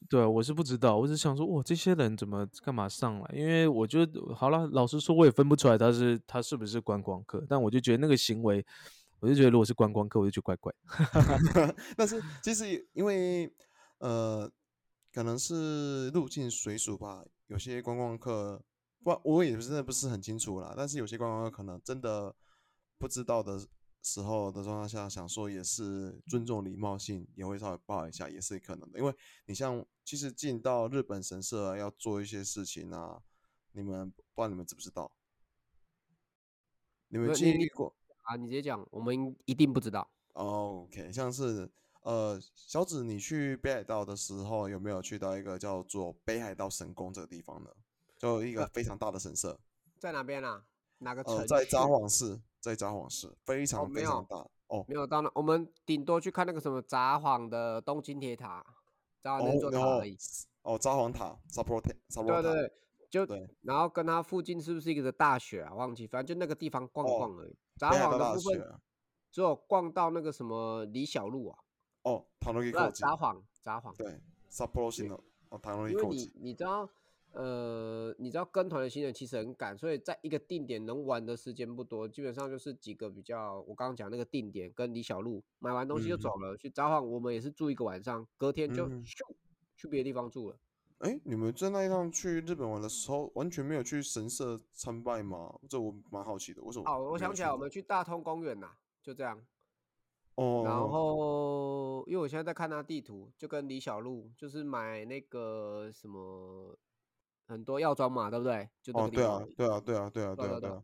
[SPEAKER 2] 对我是不知道，我是想说，哇，这些人怎么干嘛上来？因为我觉得好了，老实说，我也分不出来他是他是不是观光客，但我就觉得那个行为，我就觉得如果是观光客，我就觉得怪怪。[laughs] [laughs]
[SPEAKER 1] 但是其实因为呃，可能是入境水属吧，有些观光客不，我也真的不是很清楚啦。但是有些观光客可能真的不知道的时候的状态下，想说也是尊重礼貌性，也会稍微抱一下，也是可能的。因为你像其实进到日本神社、啊、要做一些事情啊，你们不知道你们知不知道？你们经历过？
[SPEAKER 3] 啊，你直接讲，我们一定不知道。
[SPEAKER 1] 哦 OK，像是呃，小紫，你去北海道的时候有没有去到一个叫做北海道神宫这个地方呢？就一个非常大的神社，
[SPEAKER 3] 在哪边啊？哪个城
[SPEAKER 1] 呃，在札幌市，在札幌市非常非常大哦。
[SPEAKER 3] 没有到那，我们顶多去看那个什么札幌的东京铁塔，札幌那座塔而已。
[SPEAKER 1] 哦，札幌塔 Sapporo Ta- Sapporo 塔，
[SPEAKER 3] 对对对，就
[SPEAKER 1] 对
[SPEAKER 3] 然后跟它附近是不是一个大学啊？忘记，反正就那个地方逛
[SPEAKER 1] 哦
[SPEAKER 3] 逛而已。札幌的部分只有逛到那个什么李小璐啊，
[SPEAKER 1] 哦，唐诺基
[SPEAKER 3] 不是
[SPEAKER 1] 口
[SPEAKER 3] 札幌，札幌。
[SPEAKER 1] 对，Sapporo 新的哦，唐诺基
[SPEAKER 3] 因为你，你知道，呃，你知道跟团的行程其实很赶，所以在一个定点能玩的时间不多，基本上就是几个比较，我刚刚讲那个定点跟李小璐买完东西就
[SPEAKER 1] 嗯
[SPEAKER 3] 走了，去札幌我们也是住一个晚上，隔天就
[SPEAKER 1] 嗯
[SPEAKER 3] 咻去别的地方住了。
[SPEAKER 1] 哎，你们在那一趟去日本玩的时候，完全没有去神社参拜吗？这我蛮好奇的，为什么？
[SPEAKER 3] 哦，我想起来，我们去大通公园呐，就这样。
[SPEAKER 1] 哦，
[SPEAKER 3] 然后，因为我现在在看他地图，就跟李小璐就是买那个什么很多药妆嘛，对不对？就那个地方而已。，
[SPEAKER 1] 啊对啊，对啊，对啊，对啊，
[SPEAKER 3] 对对对
[SPEAKER 1] 对啊，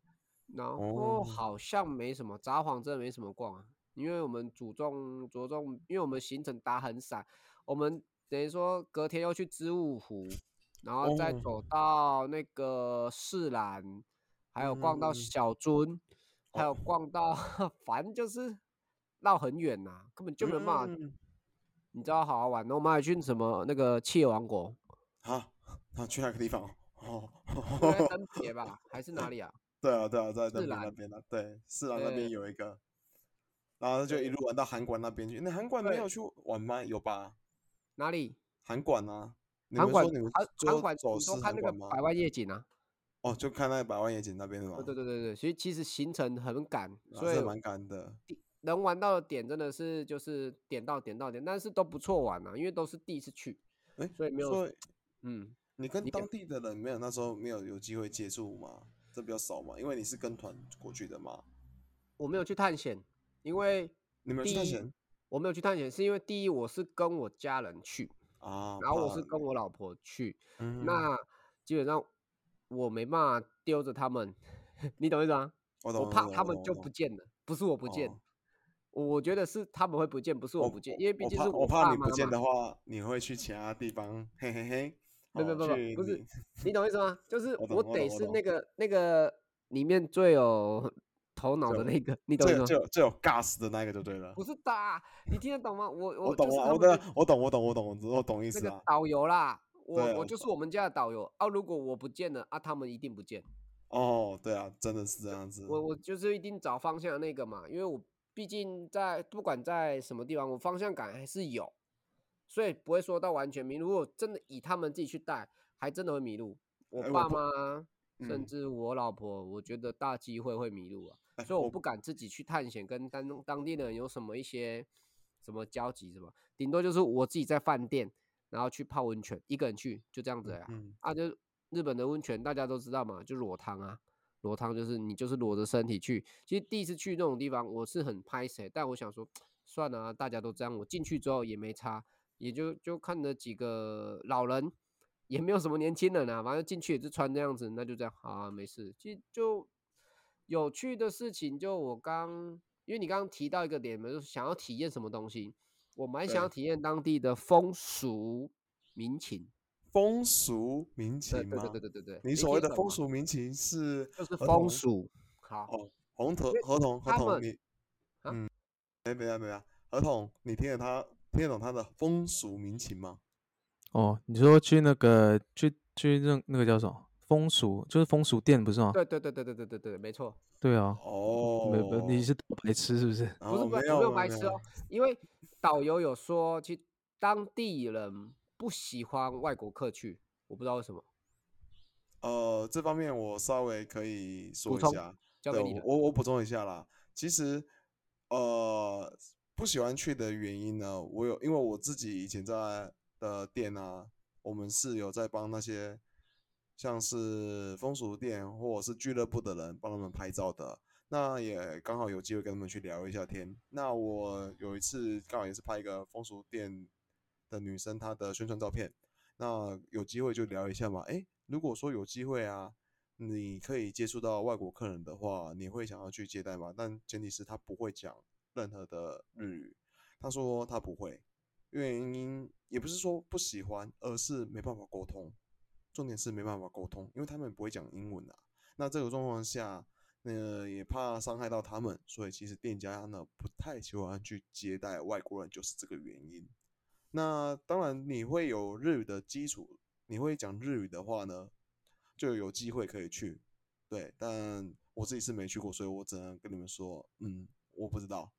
[SPEAKER 3] 然
[SPEAKER 1] 哦
[SPEAKER 3] 后好像没什么，札幌真的没什么逛啊，因为我们主重着重，因为我们行程打很散，我们等于说隔天又去织物湖，然后再
[SPEAKER 1] 哦
[SPEAKER 3] 走到那个市兰，还有逛到
[SPEAKER 1] 嗯
[SPEAKER 3] 小樽，还
[SPEAKER 1] 哦
[SPEAKER 3] 有逛到，[laughs] 反正就是绕很远呐、根本就没有办法，
[SPEAKER 1] 嗯
[SPEAKER 3] 你知道好好玩的。我们还去什么那个企业王国，
[SPEAKER 1] 啊，啊，去那个地方哦，
[SPEAKER 3] 就在登别吧，还是哪里啊？[laughs]
[SPEAKER 1] 对啊，对啊，在那
[SPEAKER 3] 四
[SPEAKER 1] 边那
[SPEAKER 3] 兰
[SPEAKER 1] 边啊，对，四兰那边有一个，然后就一路玩到韩馆那边去。那韩馆没有去玩吗？有吧？
[SPEAKER 3] 哪里？
[SPEAKER 1] 韩馆啊，
[SPEAKER 3] 韩馆
[SPEAKER 1] 你们
[SPEAKER 3] 韩韩馆，
[SPEAKER 1] 走是
[SPEAKER 3] 看那个
[SPEAKER 1] 韩馆吗
[SPEAKER 3] 百？万夜景啊？
[SPEAKER 1] 哦，就看那个百万夜景那边是吗？
[SPEAKER 3] 对对对对对，所以其实行程很赶，
[SPEAKER 1] 啊，
[SPEAKER 3] 所以
[SPEAKER 1] 蛮赶的。
[SPEAKER 3] 能玩到的点真的是就是点到点到点，但是都不错玩啊，因为都是第一次去，
[SPEAKER 1] 哎，
[SPEAKER 3] 所以没有嗯，
[SPEAKER 1] 你跟当地的人没有那时候没有有机会接触吗？这比较少嘛，因为你是跟团过去的嘛。
[SPEAKER 3] 我没有去探险，因为
[SPEAKER 1] 你们有去探险
[SPEAKER 3] 我没有去探险，是因为第一我是跟我家人去，
[SPEAKER 1] 啊？
[SPEAKER 3] 然后我是跟我老婆去，
[SPEAKER 1] 嗯
[SPEAKER 3] 那基本上我没办法丢着他们，[laughs] 你懂意思吗？
[SPEAKER 1] 我懂，
[SPEAKER 3] 我怕他们就不见了，不是我不见，
[SPEAKER 1] 哦
[SPEAKER 3] 我觉得是他们会不见，不是我不见，因为毕竟是
[SPEAKER 1] 怕我怕你不见的话，你会去其他地方，嘿嘿嘿。
[SPEAKER 3] 不不不不不是
[SPEAKER 1] 你
[SPEAKER 3] 懂意思吗？就是
[SPEAKER 1] 我
[SPEAKER 3] 得是那个那个里面最有头脑的那个，你懂意
[SPEAKER 1] 最有
[SPEAKER 3] 思吗？
[SPEAKER 1] 最最有 gas 的那个就对了
[SPEAKER 3] 不。是的，你听得懂吗？我
[SPEAKER 1] 我懂，我的我懂我懂我懂我懂我懂意思啊。
[SPEAKER 3] 个导游啦，我我就是我们家的导游啊。如果我不见了啊，他们一定不见。
[SPEAKER 1] 哦，对啊，真的是这样子。
[SPEAKER 3] 我我就是一定找方向那个嘛，因为我毕竟在不管在什么地方，我方向感还是有，所以不会说到完全迷路。如果真的以他们自己去带，还真的会迷路。我爸妈甚
[SPEAKER 1] 嗯
[SPEAKER 3] 至我老婆，我觉得大机会会迷路啊，
[SPEAKER 1] 哎
[SPEAKER 3] 所以我
[SPEAKER 1] 我
[SPEAKER 3] 不敢自己去探险，跟当当地的人有什么一些什么交集什么，顶多就是我自己在饭店，然后去泡温泉，一个人去就这样子呀、
[SPEAKER 1] 嗯，
[SPEAKER 3] 啊，就日本的温泉大家都知道嘛，就裸汤啊，裸汤就是你就是裸着身体去。其实第一次去那种地方，我是很拍谁，但我想说 [tsk] 算了、啊，大家都这样，我进去之后也没差，也就就看着几个老人，也没有什么年轻人啊，反正进去也是穿这样子，那就这样好啊，没事。其实就有趣的事情，就我刚因为你刚刚提到一个点嘛，就是想要体验什么东西，我蛮想要体验当地的风俗民情。
[SPEAKER 1] 风俗民情吗
[SPEAKER 3] 对对？对对对对，
[SPEAKER 1] 你所谓的风俗民情是
[SPEAKER 3] 就是风俗。好，
[SPEAKER 1] 哦，红头合同合同，你
[SPEAKER 3] 啊
[SPEAKER 1] 嗯，没没啊没啊，合同，你听了他听得懂他的风俗民情吗？
[SPEAKER 2] 哦，你说去那个去去那那个叫什么风俗，就是风俗店不是吗？
[SPEAKER 3] 对对对对对对对对，没错，
[SPEAKER 2] 对啊，
[SPEAKER 1] 哦，
[SPEAKER 2] 没没你是白痴是不是？
[SPEAKER 3] 不是白痴哦，因为导游有说，其实当地人不喜欢外国客去，我不知道为什么，
[SPEAKER 1] 呃，这方面我稍微可以说一下，对
[SPEAKER 3] 交给你了。
[SPEAKER 1] 我我补充一下啦。其实，呃，不喜欢去的原因呢，我有因为我自己以前在的店啊，我们是有在帮那些像是风俗店或者是俱乐部的人帮他们拍照的。那也刚好有机会跟他们去聊一下天。那我有一次刚好也是拍一个风俗店的女生她的宣传照片，那有机会就聊一下嘛。诶，如果说有机会啊，你可以接触到外国客人的话，你会想要去接待吗？但前提是他不会讲任何的日语。他说他不会，原因也不是说不喜欢，而是没办法沟通。重点是没办法沟通，因为他们不会讲英文啊。那这个状况下，呃，也怕伤害到他们，所以其实店家呢不太喜欢去接待外国人，就是这个原因。那当然，你会有日语的基础，你会讲日语的话呢，就有机会可以去。对，但我自己是没去过，所以我只能跟你们说，嗯，我不知道。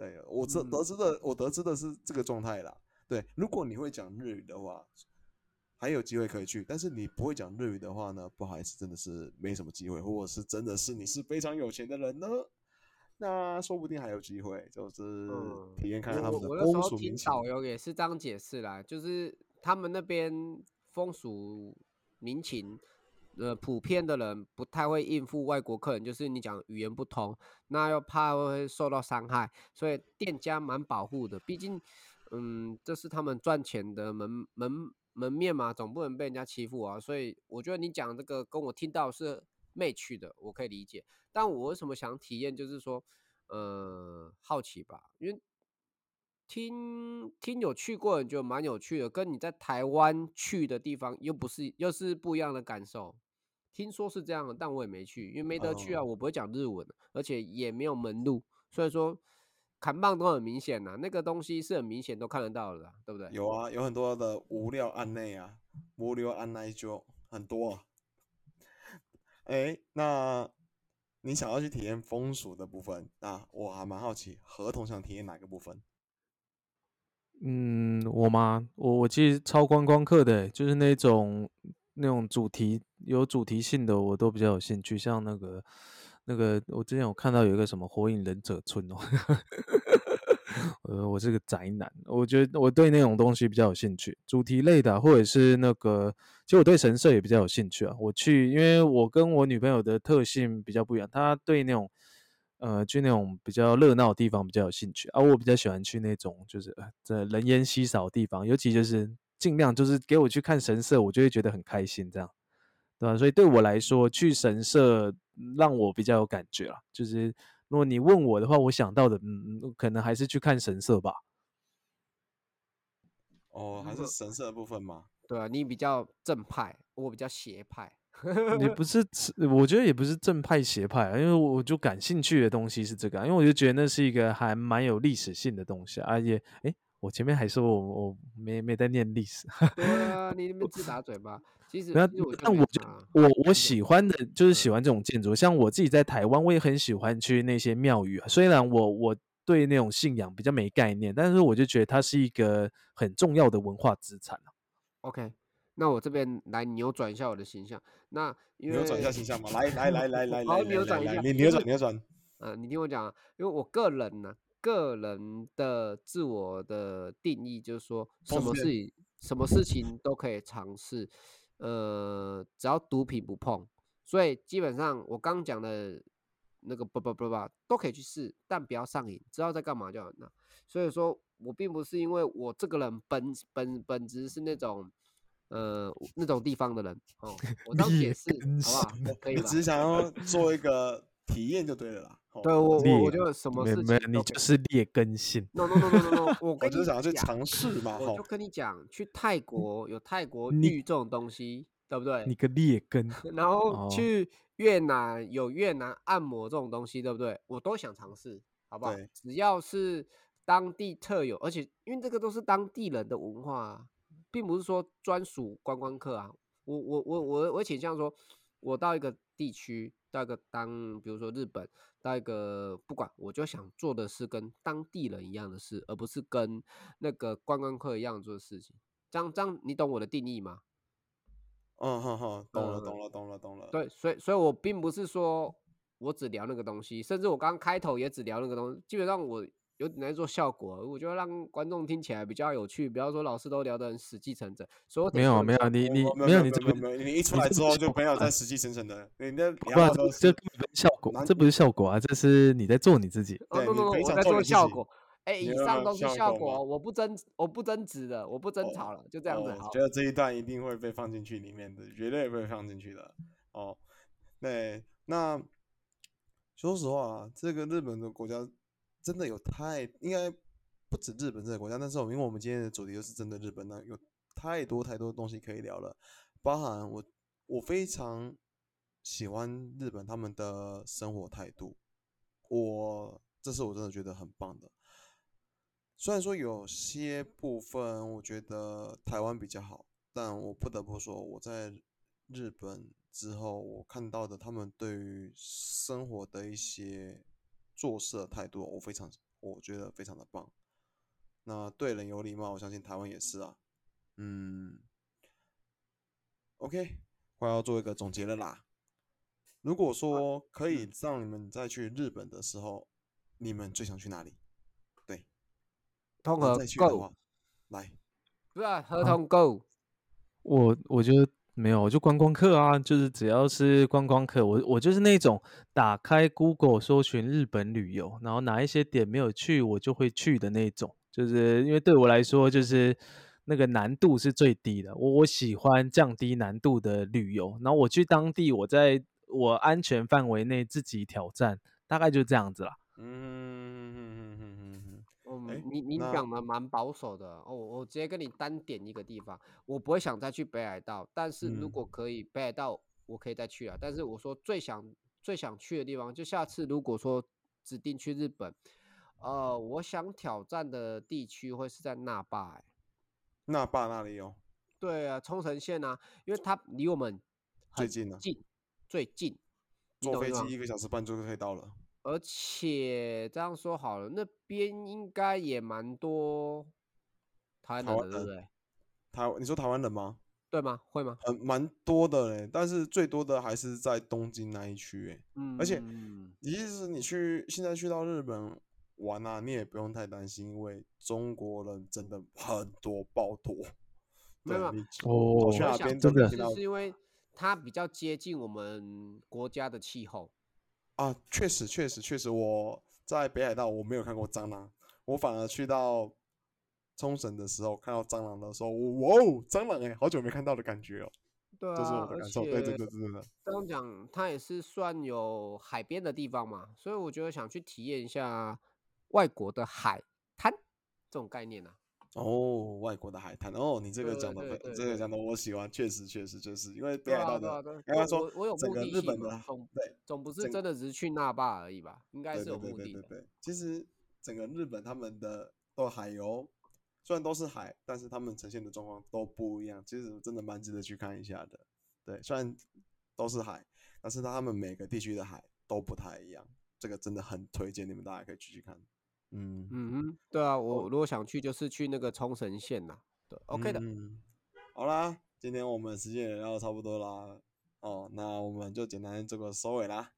[SPEAKER 1] 对我知得知的，我得知的是这个状态啦。对，如果你会讲日语的话，还有机会可以去，但是你不会讲日语的话呢，不好意思，真的是没什么机会，或者是真的是你是非常有钱的人呢，那说不定还有机会，就是
[SPEAKER 3] 嗯
[SPEAKER 1] 体验看看他们的
[SPEAKER 3] 我我那时
[SPEAKER 1] 风俗民情。
[SPEAKER 3] 候听导游也是这样解释啦，就是他们那边风俗民情，呃，普遍的人不太会应付外国客人，就是你讲语言不通，那又怕会受到伤害，所以店家蛮保护的。毕竟，嗯，这是他们赚钱的门门门面嘛，总不能被人家欺负啊。所以我觉得你讲这个跟我听到是 match 的，我可以理解。但我为什么想体验，就是说，呃，好奇吧，因为听听有去过的人觉得蛮有趣的，跟你在台湾去的地方又不是又是不一样的感受。听说是这样的，但我也没去，因为没得去啊，
[SPEAKER 1] 哦
[SPEAKER 3] 我不会讲日文，而且也没有门路，所以说砍棒都很明显呐、那个东西是很明显都看得到的啦，对不对？
[SPEAKER 1] 有啊，有很多的无料案内啊，无料案内就很多啊。哎，那你想要去体验风俗的部分，那我还蛮好奇，合同想体验哪个部分？
[SPEAKER 2] 嗯，我吗？我我其实超观光客的欸，就是那种那种主题有主题性的，我都比较有兴趣。像那个那个，我之前有看到有一个什么火影忍者村哦，[laughs] 呃，我是个宅男，我觉得我对那种东西比较有兴趣，主题类的、或者是那个，其实我对神社也比较有兴趣啊。我去，因为我跟我女朋友的特性比较不一样，她对那种。呃，去那种比较热闹的地方比较有兴趣，而、我比较喜欢去那种就是呃这人烟稀少的地方，尤其就是尽量就是给我去看神社，我就会觉得很开心这样。对吧？所以对我来说，去神社让我比较有感觉啊。就是如果你问我的话，我想到的，嗯，可能还是去看神社吧。
[SPEAKER 1] 哦，还是神社的部分嘛？
[SPEAKER 3] 对啊，你比较正派，我比较邪派。[laughs]
[SPEAKER 2] 你不是，我觉得也不是正派邪派啊，因为我就感兴趣的东西是这个，因为我就觉得那是一个还蛮有历史性的东西，而且，哎，我前面还说我我没没在念历史。
[SPEAKER 3] 对啊，你那边自打嘴巴。其实，
[SPEAKER 2] 那
[SPEAKER 3] 但
[SPEAKER 2] 我就我我喜欢的就是喜欢这种建筑，像我自己在台湾，我也很喜欢去那些庙宇啊。虽然我我对那种信仰比较没概念，但是我就觉得它是一个很重要的文化资产
[SPEAKER 3] OK。那我这边来扭转一下我的形象。那
[SPEAKER 1] 扭转一下形象嘛，来来来来来 [laughs] 好，
[SPEAKER 3] 扭转一下，
[SPEAKER 1] 你扭转扭转。
[SPEAKER 3] 嗯，你听我讲，因为我个人呢，个人的自我的定义就是说，什么事情什么事情都可以尝试，呃，只要毒品不碰。所以基本上我刚讲的那个不不不不都可以去试，但不要上瘾，知道在干嘛就好了。所以说我并不是因为我这个人本本本质是那种。呃，那种地方的人哦，我当解释好不好？可以
[SPEAKER 1] 你只是想要做一个体验就对了啦。
[SPEAKER 3] 对我，我我就什么事情，
[SPEAKER 2] 你就是劣根性。[laughs]
[SPEAKER 3] no no no no no，我
[SPEAKER 1] 我就想要去尝试嘛。
[SPEAKER 3] 我就跟你讲，去泰 [laughs] 国有泰国浴这种东西，对不对？
[SPEAKER 2] 你个劣根。[laughs]
[SPEAKER 3] 然后去越南有越南按摩这种东西，对不对？我都想尝试，好不好？只要是当地特有，而且因为这个都是当地人的文化。并不是说专属观光客啊，我我我我我倾向说，我到一个地区，到一个当，比如说日本，到一个不管，我就想做的是跟当地人一样的事，而不是跟那个观光客一样做的事情。这样这样，你懂我的定义吗？
[SPEAKER 1] 嗯哼哼，懂了懂了懂了懂了。
[SPEAKER 3] 对，所以所以我并不是说我只聊那个东西，甚至我刚刚开头也只聊那个东西，基本上我。有点在做效果，我觉得让观众听起来比较有趣。不要说老师都聊得很死气沉沉，所以
[SPEAKER 2] 没有没有你你没有你这
[SPEAKER 1] 个你一出来之后就没有再死气沉沉的，你那
[SPEAKER 2] 不这不是效果，这不是效果啊，这是你在做你自己。
[SPEAKER 3] 对，我在做效果。哎，以上都是效果，我不争我不争执的，我不争吵了，就这样子。
[SPEAKER 1] 觉得这一段一定会被放进去里面的，绝对会放进去的。哦，对，那说实话，这个日本的国家真的有太应该。不止日本这个国家，但是因为我们今天的主题就是针对日本呢，有太多太多东西可以聊了。包含我，我非常喜欢日本他们的生活态度，我这是我真的觉得很棒的。虽然说有些部分我觉得台湾比较好，但我不得不说，我在日本之后，我看到的他们对于生活的一些做事的态度，我非常我觉得非常的棒。那对人有礼貌，我相信台湾也是啊。嗯，OK，快要做一个总结了啦。如果说可以让你们再去日本的时候，你们最想去哪里？对，
[SPEAKER 3] 通和 Go，
[SPEAKER 1] 来，
[SPEAKER 3] 不是合同 Go。
[SPEAKER 2] 我我觉得没有，就观光客啊，就是只要是观光客，我我就是那种打开 Google 搜寻日本旅游，然后哪一些点没有去，我就会去的那种。就是因为对我来说，就是那个难度是最低的。我我喜欢降低难度的旅游，然后我去当地，我在我安全范围内自己挑战，大概就这样子啦。嗯嗯嗯
[SPEAKER 3] 嗯嗯嗯。你你讲的蛮保守的哦。我直接跟你单点一个地方，我不会想再去北海道，但是如果可以，北海道我可以再去啊。但是我说最想最想去的地方，就下次如果说指定去日本。呃，我想挑战的地区会是在那霸，哎，
[SPEAKER 1] 那霸那里有？
[SPEAKER 3] 对啊，冲绳县啊，因为它离我们
[SPEAKER 1] 最近
[SPEAKER 3] 呢，近最近，
[SPEAKER 1] 坐飞机一个小时半就可以到了。
[SPEAKER 3] 而且这样说好了，那边应该也蛮多台湾人，对不对？
[SPEAKER 1] 台，你说台湾人吗？
[SPEAKER 3] 对吗？会吗？
[SPEAKER 1] 嗯，蛮多的嘞，但是最多的还是在东京那一区，哎，嗯，而且，你意思你去现在去到日本？玩啊，你也不用太担心，因为中国人真的很多，爆多。
[SPEAKER 3] 对吗？
[SPEAKER 2] 哦，
[SPEAKER 3] 去
[SPEAKER 2] 哪
[SPEAKER 3] 边真的？是因为它比较接近我们国家的气候。
[SPEAKER 1] 啊，确实，确实，确实，我在北海道我没有看过蟑螂，我反而去到冲绳的时候看到蟑螂的时候，哇哦，蟑螂哎，好久没看到的感觉哦。
[SPEAKER 3] 对
[SPEAKER 1] 这是我的感受。对，真
[SPEAKER 3] 且
[SPEAKER 1] 的真的。
[SPEAKER 3] 这样讲，它也是算有海边的地方嘛，所以我觉得想去体验一下外国的海滩这种概念啊。
[SPEAKER 1] 哦，外国的海滩哦，你这个讲的
[SPEAKER 3] 对对对
[SPEAKER 1] 这个讲的我喜欢，确实确实就是，因为北海道的刚刚说
[SPEAKER 3] 我有
[SPEAKER 1] 整个日本的，
[SPEAKER 3] 总
[SPEAKER 1] 对
[SPEAKER 3] 总不是真的只是去那霸而已吧？应该
[SPEAKER 1] 对
[SPEAKER 3] 是有
[SPEAKER 1] 对对对对
[SPEAKER 3] 目的的。
[SPEAKER 1] 对，其实整个日本他们的都海游，虽然都是海，但是他们呈现的状况都不一样，其实真的蛮值得去看一下的。对，虽然都是海，但是他们每个地区的海都不太一样，这个真的很推荐你们大家可以去去看。嗯
[SPEAKER 3] 嗯嗯，对啊，我如果想去，就是去那个冲绳县呐。对，OK 的。
[SPEAKER 1] 嗯，好啦，今天我们时间也聊得差不多啦，哦，那我们就简单做个收尾啦。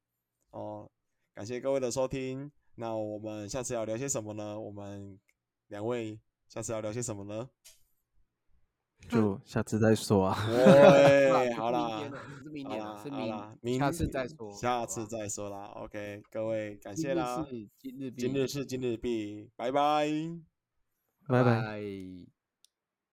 [SPEAKER 1] 哦，感谢各位的收听，那我们下次要聊些什么呢？我们两位下次要聊些什么呢？[laughs]
[SPEAKER 2] 就下次再说啊。
[SPEAKER 3] 对，[laughs]
[SPEAKER 1] 好啦
[SPEAKER 3] 是明年啊，
[SPEAKER 1] 啦，
[SPEAKER 3] 是明
[SPEAKER 1] 好啦，明
[SPEAKER 3] 下次再说，
[SPEAKER 1] 下次再说啦。OK，各位感
[SPEAKER 3] 今日
[SPEAKER 1] 谢啦，
[SPEAKER 3] 是今日
[SPEAKER 1] 今日是今日毕，拜拜。
[SPEAKER 2] 拜拜。
[SPEAKER 3] 拜